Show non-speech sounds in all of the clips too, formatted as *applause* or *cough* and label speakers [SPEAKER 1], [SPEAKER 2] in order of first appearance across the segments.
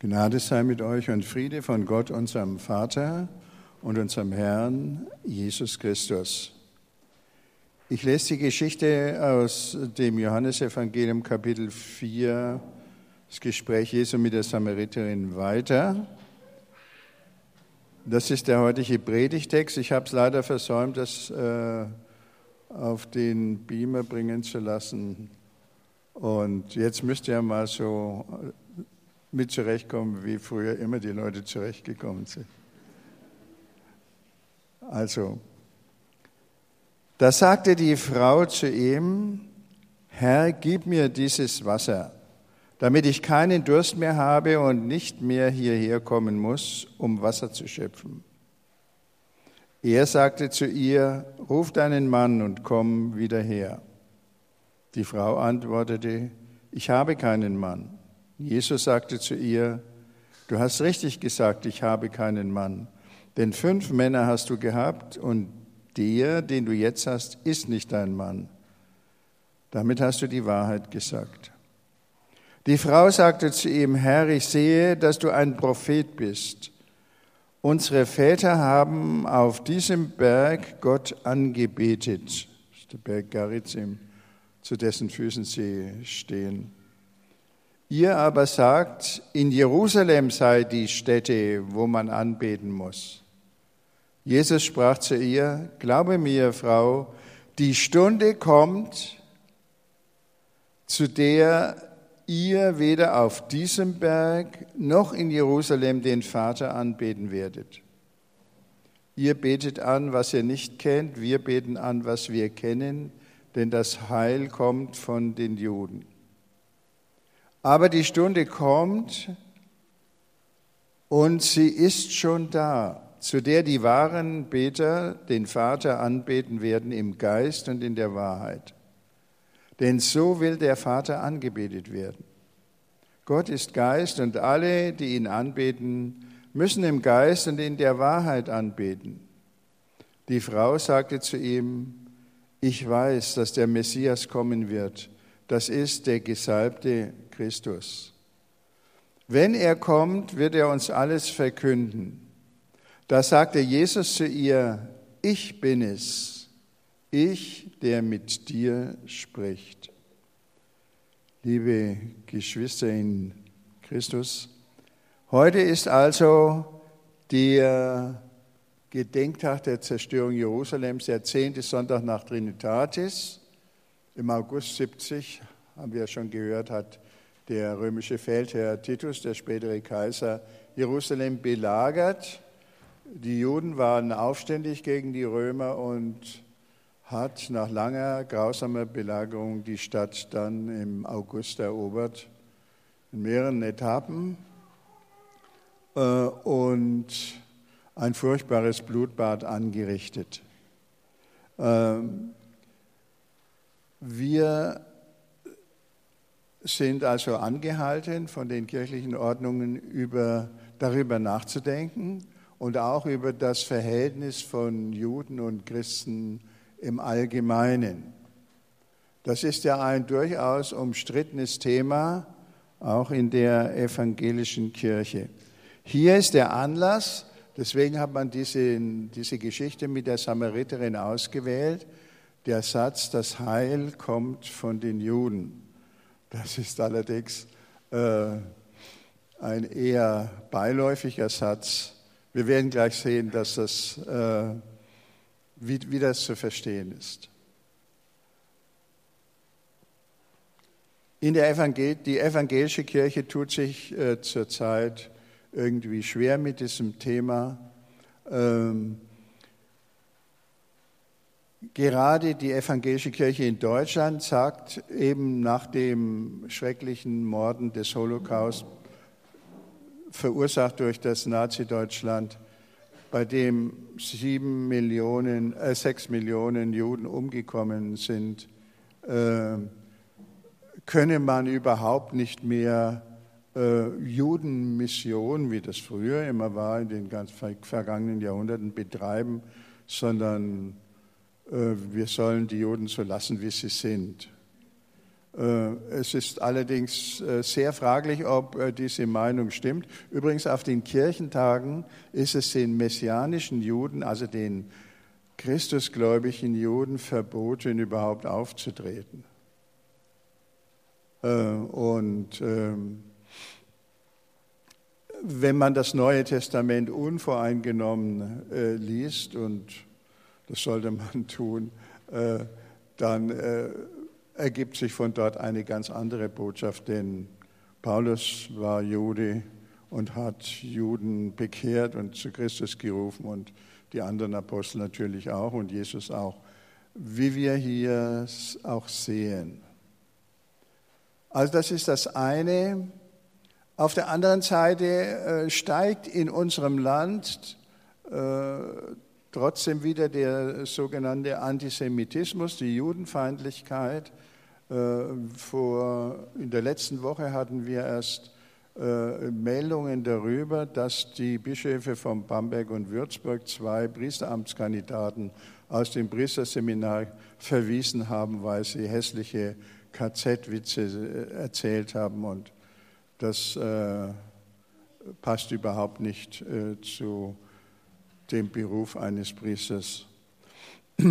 [SPEAKER 1] Gnade sei mit euch und Friede von Gott, unserem Vater und unserem Herrn Jesus Christus. Ich lese die Geschichte aus dem Johannesevangelium Kapitel 4, das Gespräch Jesu mit der Samariterin weiter. Das ist der heutige Predigtext. Ich habe es leider versäumt, das äh, auf den Beamer bringen zu lassen. Und jetzt müsst ihr mal so mit zurechtkommen, wie früher immer die Leute zurechtgekommen sind. Also, da sagte die Frau zu ihm, Herr, gib mir dieses Wasser, damit ich keinen Durst mehr habe und nicht mehr hierher kommen muss, um Wasser zu schöpfen. Er sagte zu ihr, ruf deinen Mann und komm wieder her. Die Frau antwortete, ich habe keinen Mann. Jesus sagte zu ihr, du hast richtig gesagt, ich habe keinen Mann, denn fünf Männer hast du gehabt und der, den du jetzt hast, ist nicht dein Mann. Damit hast du die Wahrheit gesagt. Die Frau sagte zu ihm, Herr, ich sehe, dass du ein Prophet bist. Unsere Väter haben auf diesem Berg Gott angebetet. Das ist der Berg Garizim, zu dessen Füßen sie stehen. Ihr aber sagt, in Jerusalem sei die Stätte, wo man anbeten muss. Jesus sprach zu ihr, glaube mir, Frau, die Stunde kommt, zu der ihr weder auf diesem Berg noch in Jerusalem den Vater anbeten werdet. Ihr betet an, was ihr nicht kennt, wir beten an, was wir kennen, denn das Heil kommt von den Juden. Aber die Stunde kommt und sie ist schon da, zu der die wahren Beter den Vater anbeten werden im Geist und in der Wahrheit. Denn so will der Vater angebetet werden. Gott ist Geist und alle, die ihn anbeten, müssen im Geist und in der Wahrheit anbeten. Die Frau sagte zu ihm, ich weiß, dass der Messias kommen wird, das ist der Gesalbte Christus. Wenn er kommt, wird er uns alles verkünden. Da sagte Jesus zu ihr, ich bin es, ich, der mit dir spricht. Liebe Geschwister in Christus, heute ist also der Gedenktag der Zerstörung Jerusalems, der zehnte Sonntag nach Trinitatis. Im August 70, haben wir schon gehört, hat der römische Feldherr Titus, der spätere Kaiser, Jerusalem belagert. Die Juden waren aufständig gegen die Römer und hat nach langer grausamer Belagerung die Stadt dann im August erobert, in mehreren Etappen äh, und ein furchtbares Blutbad angerichtet. Ähm, wir sind also angehalten, von den kirchlichen Ordnungen über, darüber nachzudenken und auch über das Verhältnis von Juden und Christen im Allgemeinen. Das ist ja ein durchaus umstrittenes Thema, auch in der evangelischen Kirche. Hier ist der Anlass, deswegen hat man diese, diese Geschichte mit der Samariterin ausgewählt, der Satz, das Heil kommt von den Juden. Das ist allerdings äh, ein eher beiläufiger Satz. Wir werden gleich sehen, dass das, äh, wie, wie das zu verstehen ist. In der Evangel die evangelische Kirche tut sich äh, zurzeit irgendwie schwer mit diesem Thema. Ähm, Gerade die evangelische Kirche in Deutschland sagt eben nach dem schrecklichen Morden des Holocaust, verursacht durch das Nazi-Deutschland, bei dem sieben Millionen, äh, sechs Millionen Juden umgekommen sind, äh, könne man überhaupt nicht mehr äh, Judenmission, wie das früher immer war, in den ganz vergangenen Jahrhunderten betreiben, sondern wir sollen die Juden so lassen, wie sie sind. Äh, es ist allerdings äh, sehr fraglich, ob äh, diese Meinung stimmt. Übrigens auf den Kirchentagen ist es den messianischen Juden, also den christusgläubigen Juden, verboten, überhaupt aufzutreten. Und ähm, wenn man das Neue Testament unvoreingenommen liest, und das sollte man tun, dann ergibt sich von dort eine ganz andere Botschaft, denn Paulus war Jude und hat Juden bekehrt und zu Christus gerufen und die anderen Apostel natürlich auch und Jesus auch, wie wir hier auch sehen. Also das ist das eine. Auf der anderen Seite äh, steigt in unserem Land äh, trotzdem wieder der sogenannte Antisemitismus, die Judenfeindlichkeit. Äh, vor, in der letzten Woche hatten wir erst äh, Meldungen darüber, dass die Bischöfe von Bamberg und Würzburg zwei Priesteramtskandidaten aus dem Priesterseminar verwiesen haben, weil sie hässliche KZ-Witze äh, erzählt haben. Und das äh, passt überhaupt nicht äh, zu dem Beruf eines Priesters. *clears throat*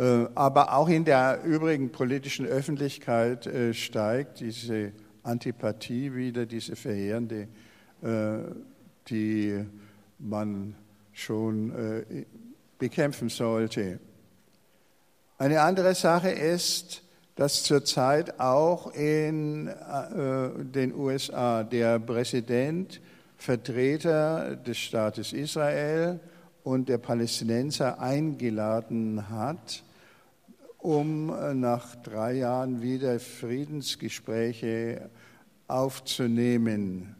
[SPEAKER 1] Äh, aber auch in der übrigen politischen Öffentlichkeit äh, steigt diese Antipathie wieder, diese verheerende, äh, die man schon bekämpfen sollte. Eine andere Sache ist, dass zurzeit auch in den USA der Präsident Vertreter des Staates Israel und der Palästinenser eingeladen hat, um nach drei Jahren wieder Friedensgespräche aufzunehmen.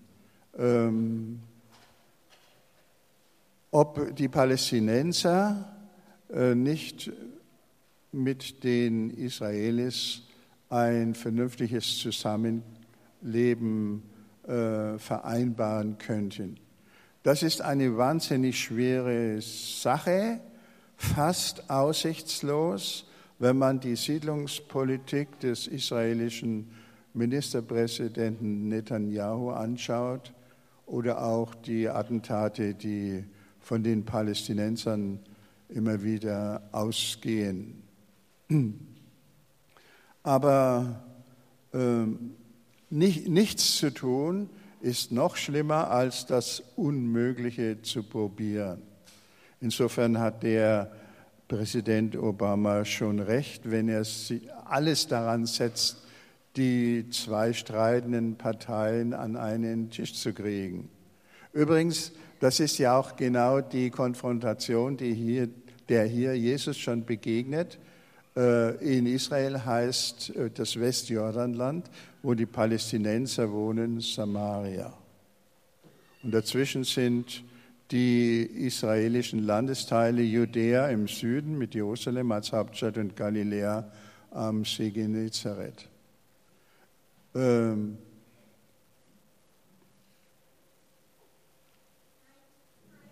[SPEAKER 1] Ähm, ob die Palästinenser äh, nicht mit den Israelis ein vernünftiges Zusammenleben äh, vereinbaren könnten. Das ist eine wahnsinnig schwere Sache, fast aussichtslos wenn man die Siedlungspolitik des israelischen Ministerpräsidenten Netanyahu anschaut oder auch die Attentate, die von den Palästinensern immer wieder ausgehen. *clears throat* Aber äh, nicht, nichts zu tun ist noch schlimmer, als das Unmögliche zu probieren. Insofern hat der Präsident Obama schon recht, wenn er alles daran setzt, die zwei streitenden Parteien an einen Tisch zu kriegen. Übrigens, das ist ja auch genau die Konfrontation, die hier, der hier Jesus schon begegnet. Äh, in Israel heißt äh, das Westjordanland, wo die Palästinenser wohnen, Samaria. Und dazwischen sind die israelischen Landesteile Judäa im Süden mit Jerusalem als Hauptstadt und Galiläa am See Genezareth. Ähm,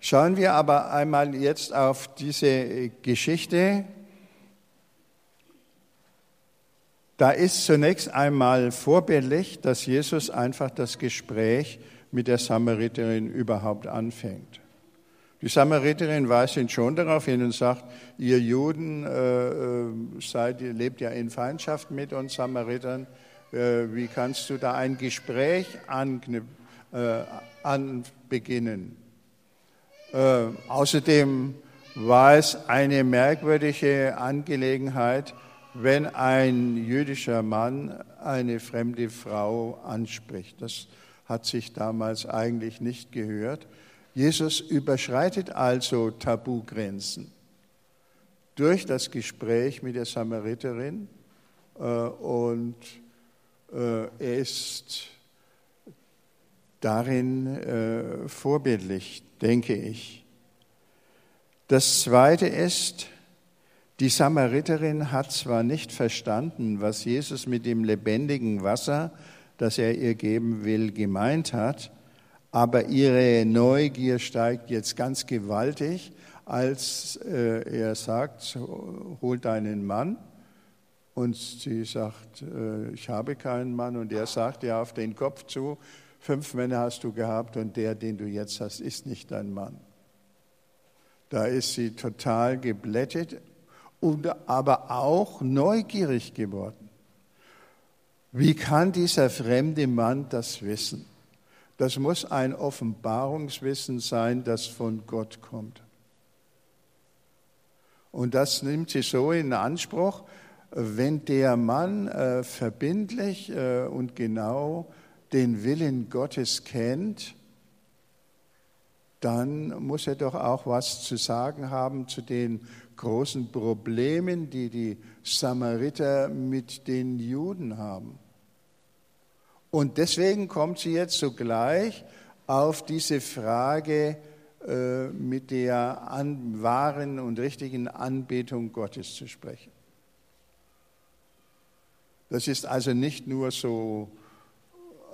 [SPEAKER 1] Schauen wir aber einmal jetzt auf diese Geschichte. Da ist zunächst einmal vorbildlich, dass Jesus einfach das Gespräch mit der Samariterin überhaupt anfängt. Die Samariterin weist ihn schon darauf hin und sagt, ihr Juden äh, äh, seid, ihr lebt ja in Feindschaft mit uns Samaritern. Äh, wie kannst du da ein Gespräch äh, anbeginnen? Äh, außerdem war es eine merkwürdige Angelegenheit, wenn ein jüdischer Mann eine fremde Frau anspricht. Das hat sich damals eigentlich nicht gehört. Jesus überschreitet also Tabugrenzen durch das Gespräch mit der Samariterin äh, und äh, er ist darin äh, vorbildlich, denke ich. Das Zweite ist, die Samariterin hat zwar nicht verstanden, was Jesus mit dem lebendigen Wasser, das er ihr geben will, gemeint hat, aber ihre Neugier steigt jetzt ganz gewaltig, als äh, er sagt, hol deinen Mann Und sie sagt, äh, ich habe keinen Mann. Und er sagt ihr auf den Kopf zu, fünf Männer hast du gehabt und der, den du jetzt hast, ist nicht dein Mann. Da ist sie total geblättet und aber auch neugierig geworden. Wie kann dieser fremde Mann das wissen? Das muss ein Offenbarungswissen sein, das von Gott kommt. Und das nimmt sie so in Anspruch, wenn der Mann äh, verbindlich äh, und genau den Willen Gottes kennt, dann muss er doch auch was zu sagen haben zu den großen Problemen, die die Samariter mit den Juden haben. Und deswegen kommt sie jetzt sogleich auf diese Frage äh, mit der an, wahren und richtigen Anbetung Gottes zu sprechen. Das ist also nicht nur so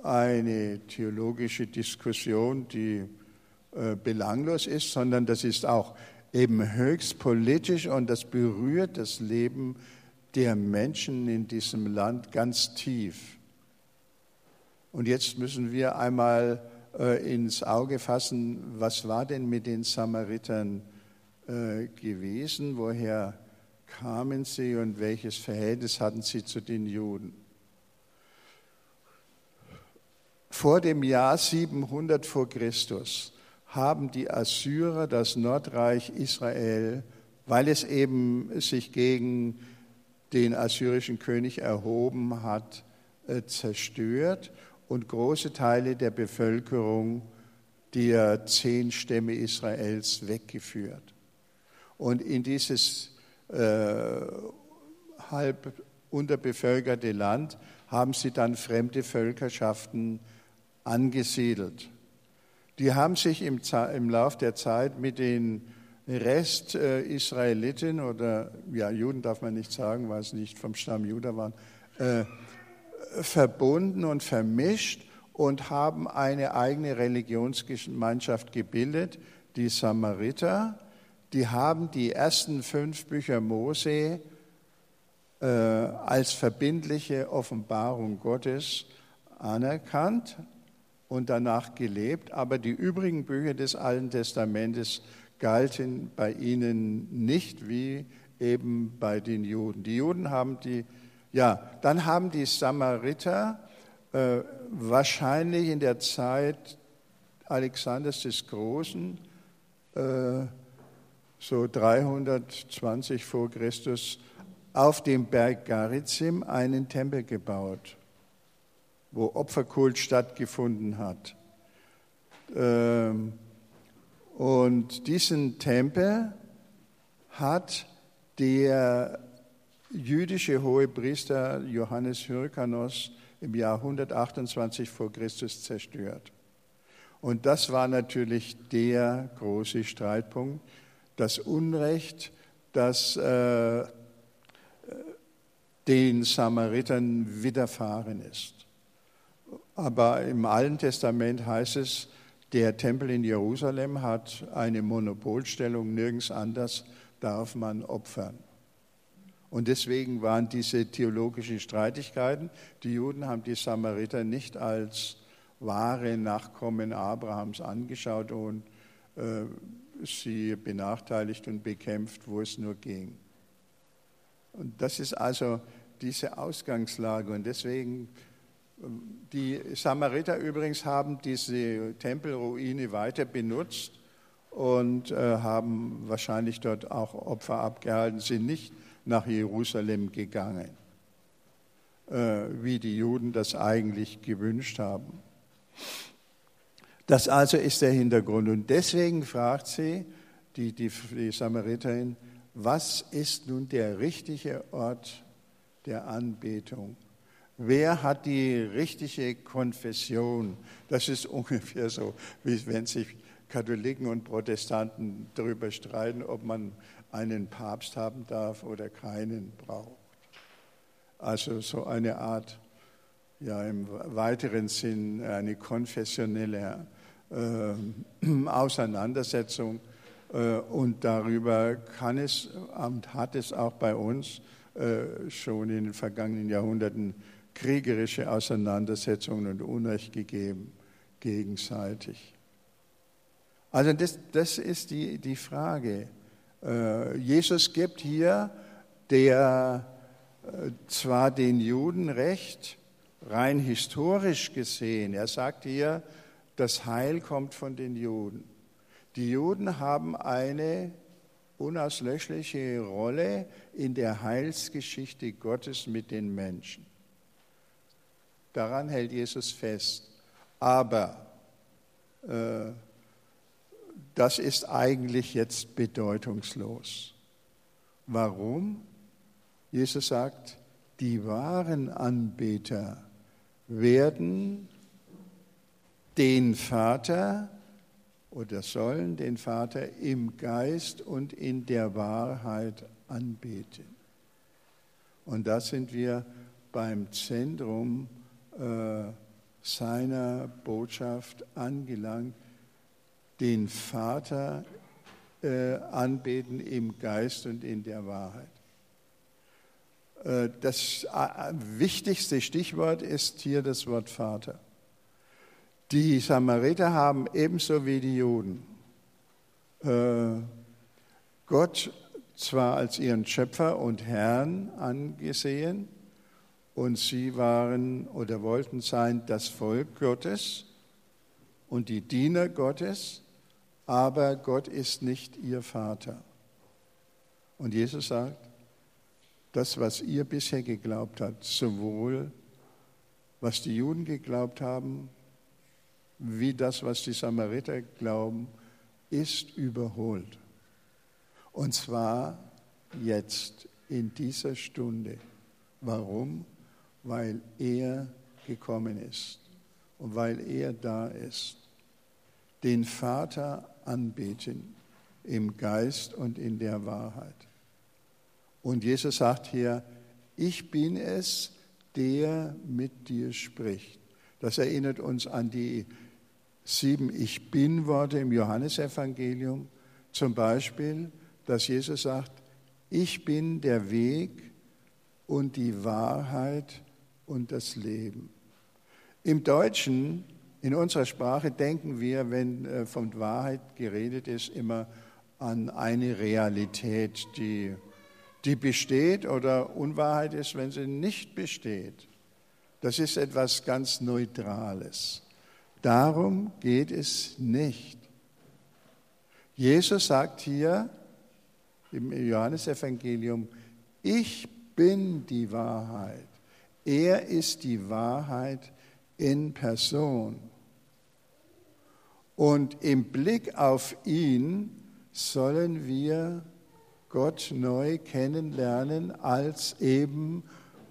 [SPEAKER 1] eine theologische Diskussion, die äh, belanglos ist, sondern das ist auch eben höchst politisch und das berührt das Leben der Menschen in diesem Land ganz tief. Und jetzt müssen wir einmal äh, ins Auge fassen, was war denn mit den Samaritern äh, gewesen, woher kamen sie und welches Verhältnis hatten sie zu den Juden. Vor dem Jahr 700 vor Christus haben die Assyrer das Nordreich Israel, weil es eben sich gegen den assyrischen König erhoben hat, äh, zerstört und große Teile der Bevölkerung der zehn Stämme Israels weggeführt. Und in dieses äh, halb unterbevölkerte Land haben sie dann fremde Völkerschaften angesiedelt. Die haben sich im, im Lauf der Zeit mit den Rest-Israeliten oder ja, Juden darf man nicht sagen, weil es nicht vom Stamm Juda waren, äh, verbunden und vermischt und haben eine eigene Religionsgemeinschaft gebildet, die Samariter. Die haben die ersten fünf Bücher Mose äh, als verbindliche Offenbarung Gottes anerkannt und danach gelebt, aber die übrigen Bücher des Alten Testamentes galten bei ihnen nicht wie eben bei den Juden. Die Juden haben die ja, dann haben die Samariter äh, wahrscheinlich in der Zeit Alexanders des Großen, äh, so 320 vor Christus, auf dem Berg Garizim einen Tempel gebaut, wo Opferkult stattgefunden hat. Ähm, und diesen Tempel hat der jüdische Hohepriester Johannes Hyrkanos im Jahr 128 vor Christus zerstört. Und das war natürlich der große Streitpunkt, das Unrecht, das äh, den Samaritern widerfahren ist. Aber im Alten Testament heißt es, der Tempel in Jerusalem hat eine Monopolstellung, nirgends anders darf man opfern. Und deswegen waren diese theologischen Streitigkeiten, die Juden haben die Samariter nicht als wahre Nachkommen Abrahams angeschaut und äh, sie benachteiligt und bekämpft, wo es nur ging. Und das ist also diese Ausgangslage. Und deswegen, die Samariter übrigens haben diese Tempelruine weiter benutzt und äh, haben wahrscheinlich dort auch Opfer abgehalten, sind nicht nach Jerusalem gegangen, äh, wie die Juden das eigentlich gewünscht haben. Das also ist der Hintergrund. Und deswegen fragt sie, die, die, die Samariterin, was ist nun der richtige Ort der Anbetung? Wer hat die richtige Konfession? Das ist *laughs* ungefähr so, wie wenn sich Katholiken und Protestanten darüber streiten, ob man einen Papst haben darf oder keinen braucht. Also so eine Art, ja im weiteren Sinn eine konfessionelle äh, *clears throat* Auseinandersetzung äh, und darüber kann es und hat es auch bei uns äh, schon in den vergangenen Jahrhunderten kriegerische Auseinandersetzungen und Unrecht gegeben, gegenseitig. Also das, das ist die, die Frage. Äh, Jesus gibt hier der äh, zwar den Juden recht, rein historisch gesehen, er sagt hier, das Heil kommt von den Juden. Die Juden haben eine unauslöschliche Rolle in der Heilsgeschichte Gottes mit den Menschen. Daran hält Jesus fest. Aber äh, das ist eigentlich jetzt bedeutungslos. Warum? Jesus sagt, die wahren Anbeter werden den Vater oder sollen den Vater im Geist und in der Wahrheit anbeten. Und da sind wir beim Zentrum äh, seiner Botschaft angelangt, den Vater äh, anbeten im Geist und in der Wahrheit. Äh, das äh, wichtigste Stichwort ist hier das Wort Vater. Die Samariter haben ebenso wie die Juden äh, Gott zwar als ihren Schöpfer und Herrn angesehen und sie waren oder wollten sein das Volk Gottes und die Diener Gottes, aber Gott ist nicht ihr Vater. Und Jesus sagt, das, was ihr bisher geglaubt habt, sowohl was die Juden geglaubt haben, wie das, was die Samariter glauben, ist überholt. Und zwar jetzt, in dieser Stunde. Warum? Weil er gekommen ist und weil er da ist. Den Vater anbeten im Geist und in der Wahrheit. Und Jesus sagt hier, ich bin es, der mit dir spricht. Das erinnert uns an die sieben Ich bin-Worte im Johannesevangelium. Zum Beispiel, dass Jesus sagt, ich bin der Weg und die Wahrheit und das Leben. Im Deutschen, in unserer Sprache, denken wir, wenn äh, von Wahrheit geredet ist, immer an eine Realität, die, die besteht oder Unwahrheit ist, wenn sie nicht besteht. Das ist etwas ganz Neutrales. Darum geht es nicht. Jesus sagt hier im Johannesevangelium, ich bin die Wahrheit. Er ist die Wahrheit in Person. Und im Blick auf ihn sollen wir Gott neu kennenlernen als eben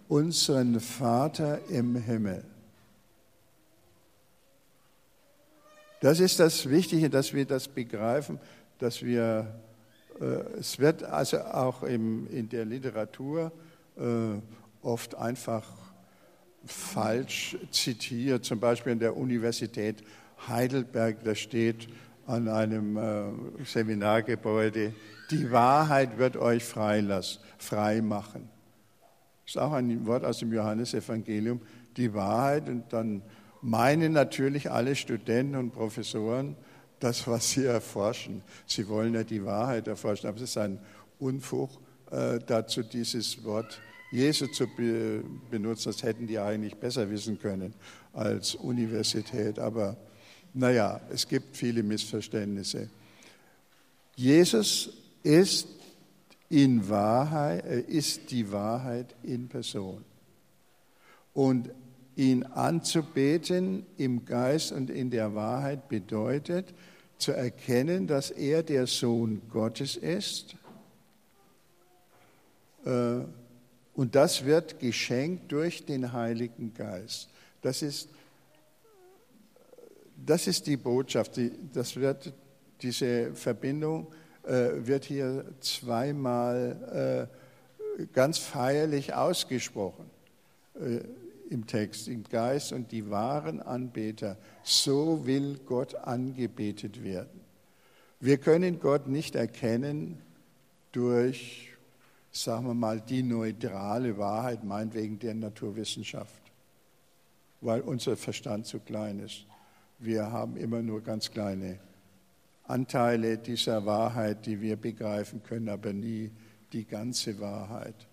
[SPEAKER 1] unseren Vater im Himmel. Das ist das Wichtige, dass wir das begreifen, dass wir, äh, es wird also auch im, in der Literatur äh, oft einfach falsch zitiert, zum Beispiel in der Universität Heidelberg, da steht an einem äh, Seminargebäude, die Wahrheit wird euch frei machen. Das ist auch ein Wort aus dem Johannesevangelium, die Wahrheit und dann meinen natürlich alle Studenten und Professoren das, was sie erforschen. Sie wollen ja die Wahrheit erforschen, aber es ist ein Unfug, äh, dazu dieses Wort Jesu zu be benutzen. Das hätten die eigentlich besser wissen können als Universität. Aber naja, es gibt viele Missverständnisse. Jesus ist in Wahrheit, äh, ist die Wahrheit in Person. Und ihn anzubeten im Geist und in der Wahrheit bedeutet, zu erkennen, dass er der Sohn Gottes ist. Äh, und das wird geschenkt durch den Heiligen Geist. Das ist, das ist die Botschaft. Das wird, diese Verbindung äh, wird hier zweimal äh, ganz feierlich ausgesprochen im Text, im Geist und die wahren Anbeter. So will Gott angebetet werden. Wir können Gott nicht erkennen durch sagen wir mal, die neutrale Wahrheit, meinetwegen der Naturwissenschaft, weil unser Verstand zu klein ist. Wir haben immer nur ganz kleine Anteile dieser Wahrheit, die wir begreifen können, aber nie die ganze Wahrheit.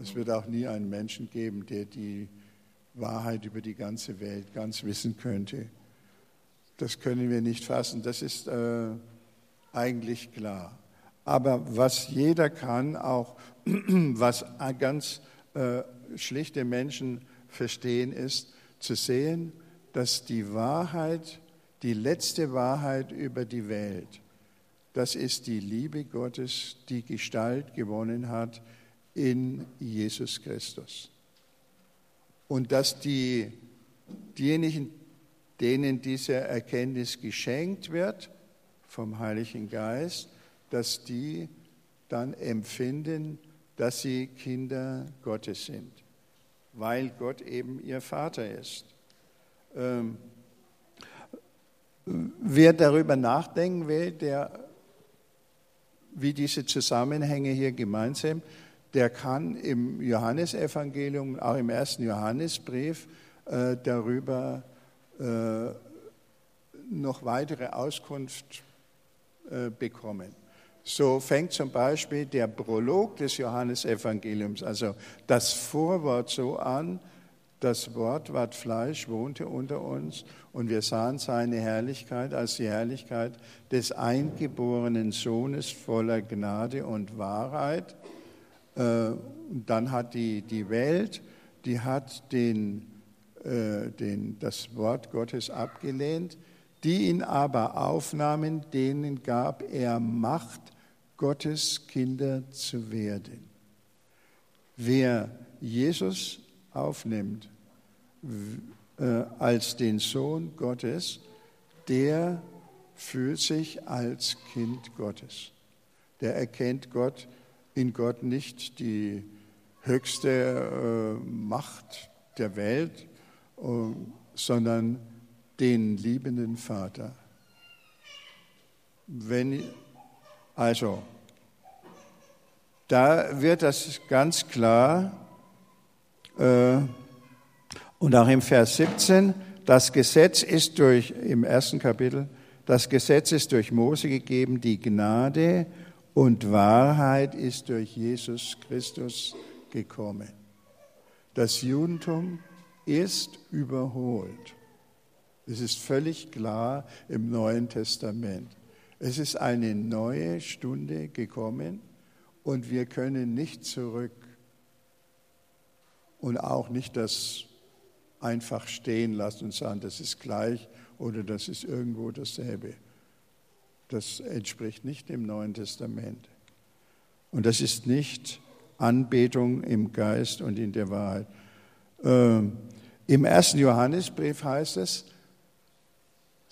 [SPEAKER 1] Es wird auch nie einen Menschen geben, der die Wahrheit über die ganze Welt ganz wissen könnte. Das können wir nicht fassen, das ist äh, eigentlich klar. Aber was jeder kann, auch *clears throat* was ganz äh, schlichte Menschen verstehen, ist zu sehen, dass die Wahrheit, die letzte Wahrheit über die Welt, das ist die Liebe Gottes, die Gestalt gewonnen hat in Jesus Christus. Und dass die, diejenigen, denen diese Erkenntnis geschenkt wird vom Heiligen Geist, dass die dann empfinden, dass sie Kinder Gottes sind, weil Gott eben ihr Vater ist. Ähm, wer darüber nachdenken will, der, wie diese Zusammenhänge hier gemeint sind, der kann im Johannesevangelium, auch im ersten Johannesbrief, äh, darüber äh, noch weitere Auskunft äh, bekommen. So fängt zum Beispiel der Prolog des Johannesevangeliums, also das Vorwort so an, das Wort ward Fleisch, wohnte unter uns und wir sahen seine Herrlichkeit als die Herrlichkeit des eingeborenen Sohnes voller Gnade und Wahrheit. Äh, und dann hat die, die Welt, die hat den, äh, den, das Wort Gottes abgelehnt, die ihn aber aufnahmen, denen gab er Macht, Gottes Kinder zu werden. Wer Jesus aufnimmt äh, als den Sohn Gottes, der fühlt sich als Kind Gottes. Der erkennt Gott in Gott nicht die höchste äh, Macht der Welt, äh, sondern den liebenden Vater. Wenn, also, da wird das ganz klar, äh, und auch im Vers 17, das Gesetz ist durch, im ersten Kapitel, das Gesetz ist durch Mose gegeben, die Gnade und Wahrheit ist durch Jesus Christus gekommen. Das Judentum ist überholt. Es ist völlig klar im Neuen Testament. Es ist eine neue Stunde gekommen und wir können nicht zurück und auch nicht das einfach stehen lassen und sagen, das ist gleich oder das ist irgendwo dasselbe. Das entspricht nicht dem Neuen Testament. Und das ist nicht Anbetung im Geist und in der Wahrheit. Ähm, Im ersten Johannesbrief heißt es,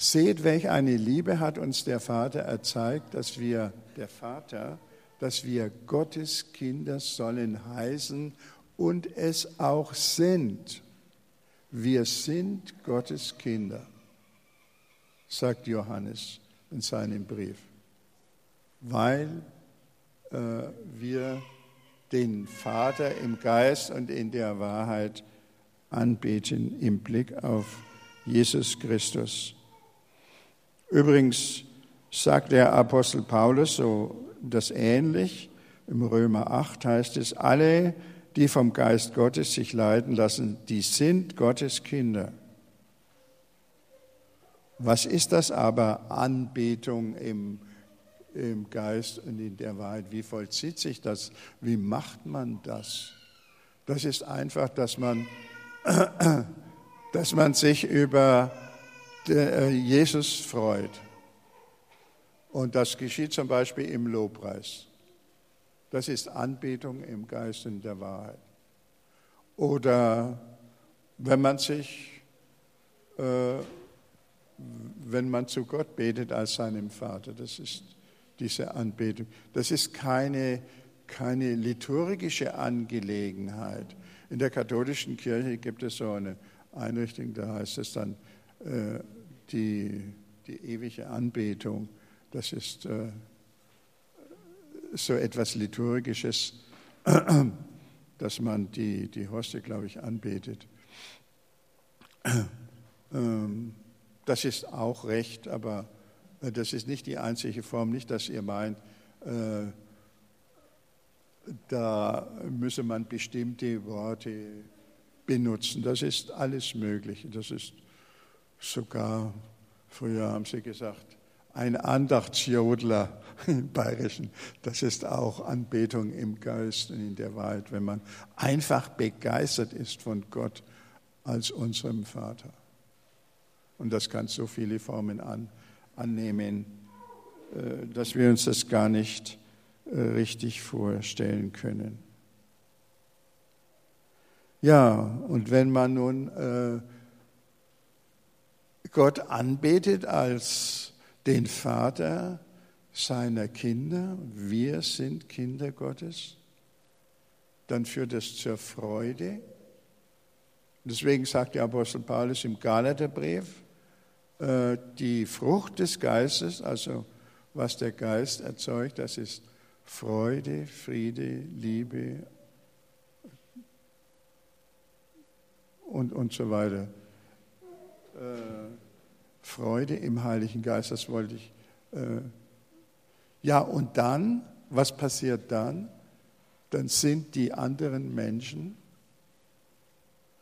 [SPEAKER 1] Seht, welch eine Liebe hat uns der Vater erzeigt, dass wir, der Vater, dass wir Gottes Kinder sollen heißen und es auch sind. Wir sind Gottes Kinder, sagt Johannes in seinem Brief, weil äh, wir den Vater im Geist und in der Wahrheit anbeten im Blick auf Jesus Christus. Übrigens sagt der Apostel Paulus so das ähnlich. Im Römer 8 heißt es, alle, die vom Geist Gottes sich leiten lassen, die sind Gottes Kinder. Was ist das aber Anbetung im, im Geist und in der Wahrheit? Wie vollzieht sich das? Wie macht man das? Das ist einfach, dass man, *clears throat* dass man sich über Jesus freut. Und das geschieht zum Beispiel im Lobpreis. Das ist Anbetung im Geist und der Wahrheit. Oder wenn man sich, äh, wenn man zu Gott betet als seinem Vater, das ist diese Anbetung. Das ist keine, keine liturgische Angelegenheit. In der katholischen Kirche gibt es so eine Einrichtung, da heißt es dann, äh, die, die ewige Anbetung, das ist äh, so etwas Liturgisches. *clears throat* dass man die, die Hoste, glaube ich, anbetet. *clears throat* Ähm, das ist auch recht, aber äh, das ist nicht die einzige Form. Nicht, dass ihr meint, äh, da müsse man bestimmte Worte benutzen. Das ist alles möglich. Das ist sogar, früher haben sie gesagt, ein Andachtsjodler *laughs* im Bayerischen. Das ist auch Anbetung im Geist und in der Wahrheit, wenn man einfach begeistert ist von Gott als unserem Vater. Und das kann so viele Formen an, annehmen, äh, dass wir uns das gar nicht äh, richtig vorstellen können. Ja, und wenn man nun äh, Gott anbetet als den Vater seiner Kinder, wir sind Kinder Gottes, dann führt das zur Freude. Deswegen sagt der Apostel Paulus im Galaterbrief, äh, die Frucht des Geistes, also was der Geist erzeugt, das ist Freude, Friede, Liebe und, und so weiter. Äh, Freude im Heiligen Geist, das wollte ich. Äh, ja, und dann, was passiert dann? Dann sind die anderen Menschen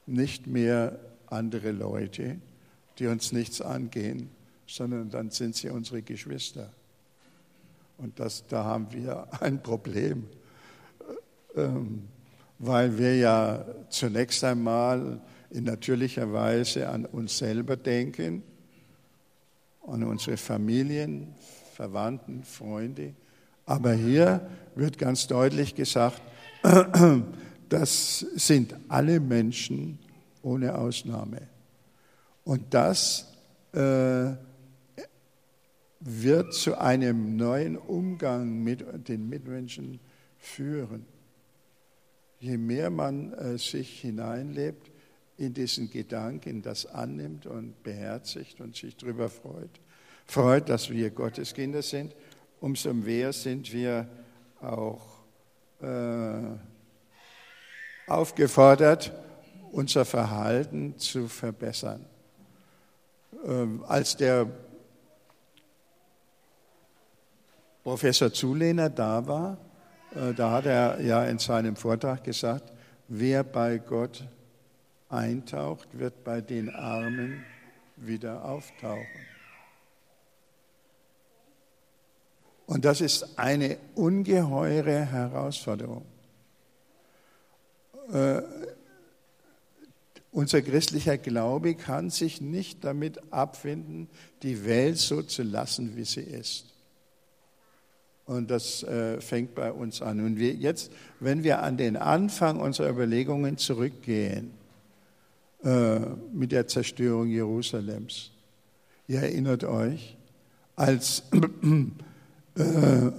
[SPEAKER 1] nicht mehr andere Leute, die uns nichts angehen, sondern dann sind sie unsere Geschwister. Und das, da haben wir *laughs* ein Problem, ähm, weil wir ja zunächst einmal in natürlicher Weise an uns selber denken, an unsere Familien, Verwandten, Freunde. Aber hier wird ganz deutlich gesagt, *clears throat* das sind alle Menschen ohne Ausnahme. Und das äh, wird zu einem neuen Umgang mit den Mitmenschen führen. Je mehr man äh, sich hineinlebt in diesen Gedanken, das annimmt und beherzigt und sich darüber freut, freut, dass wir Gottes Kinder sind, umso mehr sind wir auch äh, aufgefordert, unser Verhalten zu verbessern. Ähm, als der Professor Zulehner da war, äh, da hat er ja in seinem Vortrag gesagt, wer bei Gott eintaucht, wird bei den Armen wieder auftauchen. Und das ist eine ungeheure Herausforderung. Äh, unser christlicher Glaube kann sich nicht damit abfinden, die Welt so zu lassen, wie sie ist. Und das äh, fängt bei uns an. Und wir jetzt, wenn wir an den Anfang unserer Überlegungen zurückgehen, äh, mit der Zerstörung Jerusalems, ihr erinnert euch, als *clears throat* äh,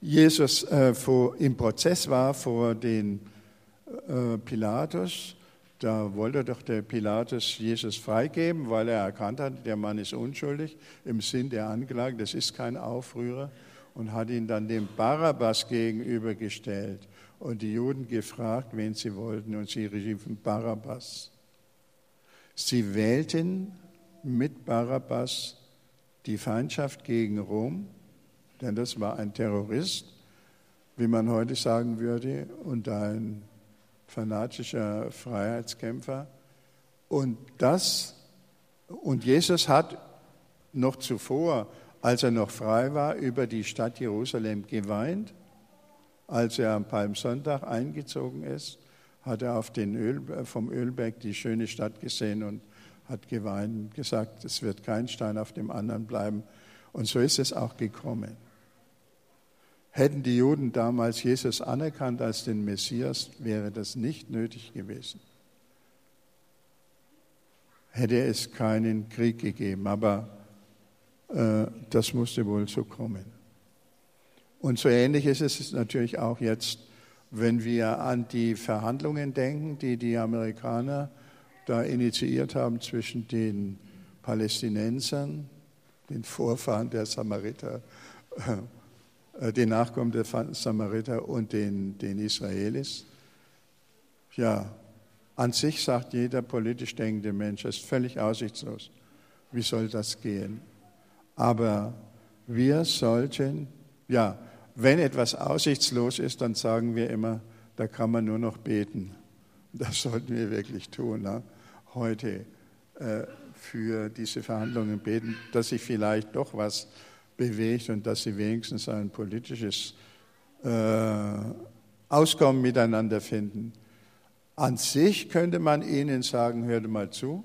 [SPEAKER 1] Jesus äh, im Prozess war vor den Pilatus, da wollte doch der Pilatus Jesus freigeben, weil er erkannt hat, der Mann ist unschuldig im Sinn der Anklage, das ist kein Aufrührer, und hat ihn dann dem Barabbas gegenübergestellt und die Juden gefragt, wen sie wollten, und sie riefen Barabbas. Sie wählten mit Barabbas die Feindschaft gegen Rom, denn das war ein Terrorist, wie man heute sagen würde, und ein fanatischer Freiheitskämpfer. Und das, und Jesus hat noch zuvor, als er noch frei war, über die Stadt Jerusalem geweint. Als er am Palmsonntag eingezogen ist, hat er auf den Öl, vom Ölberg die schöne Stadt gesehen und hat geweint und gesagt, es wird kein Stein auf dem anderen bleiben. Und so ist es auch gekommen. Hätten die Juden damals Jesus anerkannt als den Messias, wäre das nicht nötig gewesen. Hätte es keinen Krieg gegeben, aber äh, das musste wohl so kommen. Und so ähnlich ist es natürlich auch jetzt, wenn wir an die Verhandlungen denken, die die Amerikaner da initiiert haben zwischen den Palästinensern, den Vorfahren der Samariter, äh, den Nachkommen der Samariter und den, den Israelis. Ja, an sich sagt jeder politisch denkende Mensch, ist völlig aussichtslos. Wie soll das gehen? Aber wir sollten, ja, wenn etwas aussichtslos ist, dann sagen wir immer, da kann man nur noch beten. Das *laughs* sollten wir wirklich tun. Ne? Heute äh, für diese Verhandlungen beten, dass sich vielleicht doch was bewegt und dass sie wenigstens ein politisches äh, Auskommen miteinander finden. An sich könnte man ihnen sagen, hört mal zu,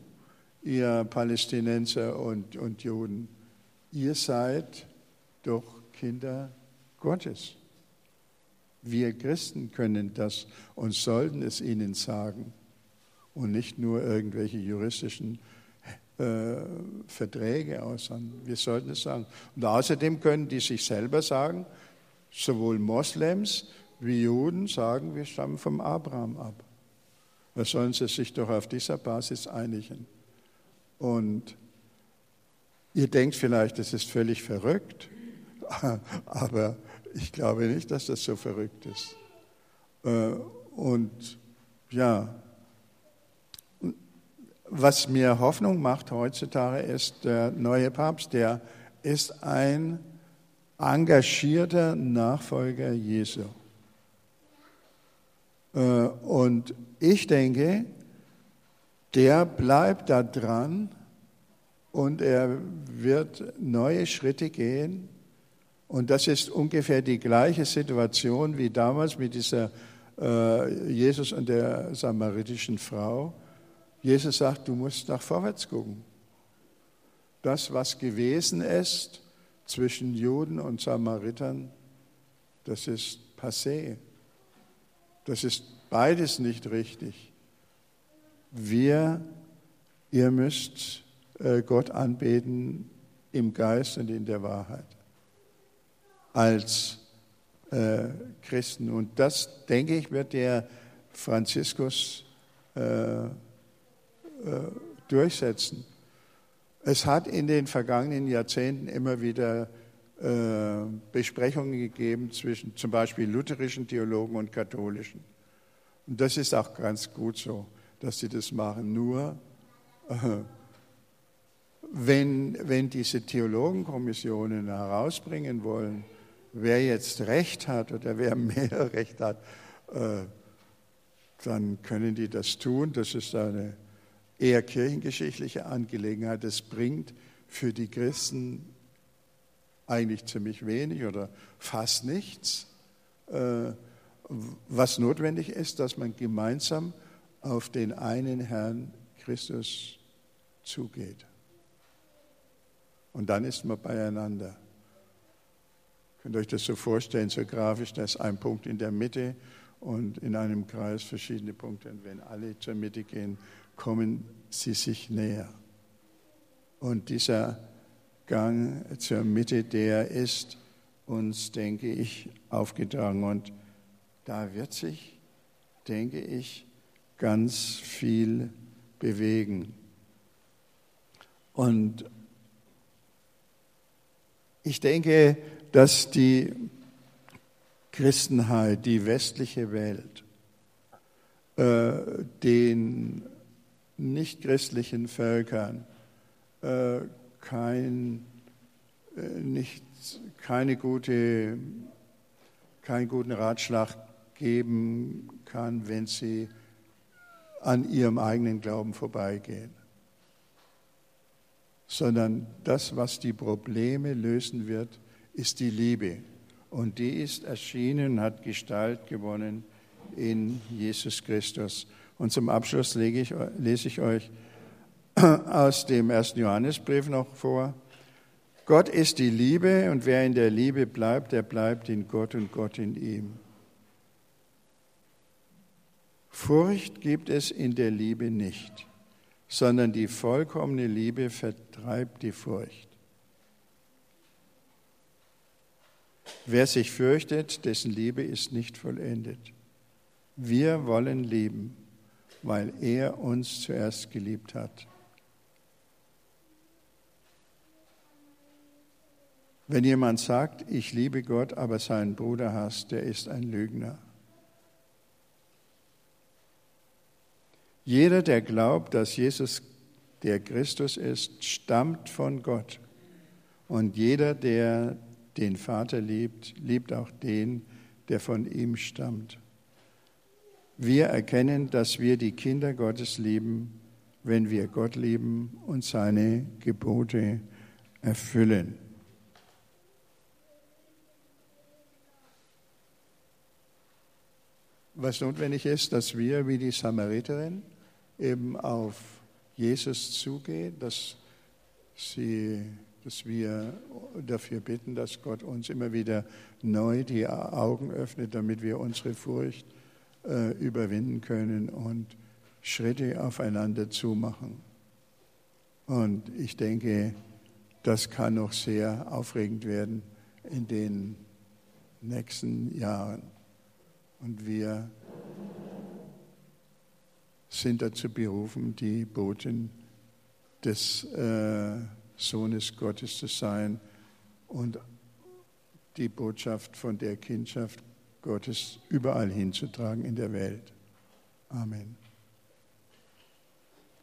[SPEAKER 1] ihr Palästinenser und, und Juden, ihr seid doch Kinder Gottes. Wir Christen können das und sollten es ihnen sagen und nicht nur irgendwelche juristischen äh, Verträge aushandeln. Wir sollten es sagen. Und außerdem können die sich selber sagen, sowohl Moslems wie Juden sagen, wir stammen vom Abraham ab. Da sollen sie sich doch auf dieser Basis einigen. Und ihr denkt vielleicht, das ist völlig verrückt, *laughs* aber ich glaube nicht, dass das so verrückt ist. Äh, und ja, was mir Hoffnung macht heutzutage ist der neue Papst, der ist ein engagierter Nachfolger Jesu. Äh, und ich denke, der bleibt da dran und er wird neue Schritte gehen und das ist ungefähr die gleiche Situation wie damals mit dieser äh, Jesus und der samaritischen Frau. Jesus sagt, du musst nach vorwärts gucken. Das, was gewesen ist zwischen Juden und Samaritern, das ist passé. Das ist beides nicht richtig. Wir, ihr müsst äh, Gott anbeten im Geist und in der Wahrheit als äh, Christen. Und das, denke ich, wird der Franziskus äh, äh, durchsetzen. Es hat in den vergangenen Jahrzehnten immer wieder äh, Besprechungen gegeben zwischen zum Beispiel lutherischen Theologen und katholischen. Und das ist auch ganz gut so, dass sie das machen. Nur äh, wenn, wenn diese Theologenkommissionen herausbringen wollen, wer jetzt Recht hat oder wer *laughs* mehr Recht hat, äh, dann können die das tun. Das ist eine eher kirchengeschichtliche Angelegenheit. Das bringt für die Christen eigentlich ziemlich wenig oder fast nichts. Äh, was notwendig ist, dass man gemeinsam auf den einen Herrn Christus zugeht. Und dann ist man beieinander. Könnt ihr euch das so vorstellen, so grafisch, da ist ein Punkt in der Mitte und in einem Kreis verschiedene Punkte. Und wenn alle zur Mitte gehen, kommen sie sich näher. Und dieser Gang zur Mitte, der ist uns, denke ich, aufgetragen. Und da wird sich, denke ich, ganz viel bewegen. Und ich denke, dass die Christenheit, die westliche Welt, äh, den nichtchristlichen Völkern äh, kein, äh, nicht, keine gute, keinen guten Ratschlag geben kann, wenn sie an ihrem eigenen Glauben vorbeigehen, sondern das, was die Probleme lösen wird, ist die Liebe. Und die ist erschienen, hat Gestalt gewonnen in Jesus Christus. Und zum Abschluss ich, lese ich euch *clears throat* aus dem ersten Johannesbrief noch vor. Gott ist die Liebe und wer in der Liebe bleibt, der bleibt in Gott und Gott in ihm. Furcht gibt es in der Liebe nicht, sondern die vollkommene Liebe vertreibt die Furcht. Wer sich fürchtet, dessen Liebe ist nicht vollendet. Wir wollen lieben, weil er uns zuerst geliebt hat. Wenn jemand sagt, ich liebe Gott, aber seinen Bruder hasst, der ist ein Lügner. Jeder, der glaubt, dass Jesus der Christus ist, stammt von Gott. Und jeder, der den Vater liebt, liebt auch den, der von ihm stammt. Wir erkennen, dass wir die Kinder Gottes lieben, wenn wir Gott lieben und seine Gebote erfüllen. Was notwendig ist, dass wir wie die Samariterin eben auf Jesus zugehen, dass, sie, dass wir dafür bitten, dass Gott uns immer wieder neu die Augen öffnet, damit wir unsere Furcht äh, überwinden können und Schritte aufeinander zumachen. Und ich denke, das kann noch sehr aufregend werden in den nächsten Jahren. Und wir sind dazu berufen, die Boten des äh, Sohnes Gottes zu sein und die Botschaft von der Kindschaft Gottes überall hinzutragen in der Welt. Amen.